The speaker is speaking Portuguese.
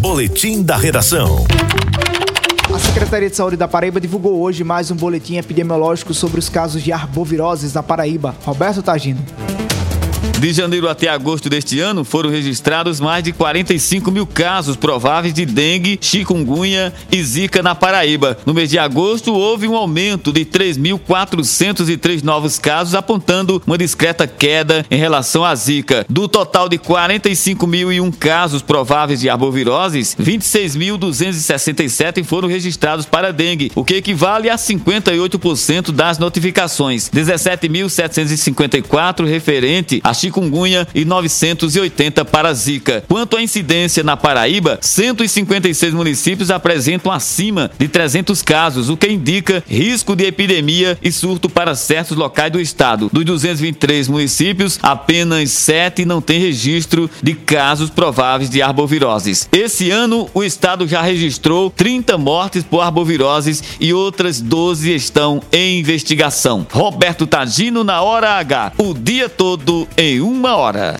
Boletim da Redação. A Secretaria de Saúde da Paraíba divulgou hoje mais um boletim epidemiológico sobre os casos de arboviroses na Paraíba. Roberto Tagino. De janeiro até agosto deste ano, foram registrados mais de 45 mil casos prováveis de dengue, chikungunya e zika na Paraíba. No mês de agosto, houve um aumento de 3.403 novos casos, apontando uma discreta queda em relação à zika. Do total de 45.001 casos prováveis de arboviroses, 26.267 foram registrados para dengue, o que equivale a 58% das notificações. 17.754 referente a chikungunya e 980 para zika. Quanto à incidência na Paraíba, 156 municípios apresentam acima de 300 casos, o que indica risco de epidemia e surto para certos locais do estado. Dos 223 municípios, apenas 7 não têm registro de casos prováveis de arboviroses. Esse ano, o estado já registrou 30 mortes por arboviroses e outras 12 estão em investigação. Roberto Tagino na hora H, o dia todo em uma hora.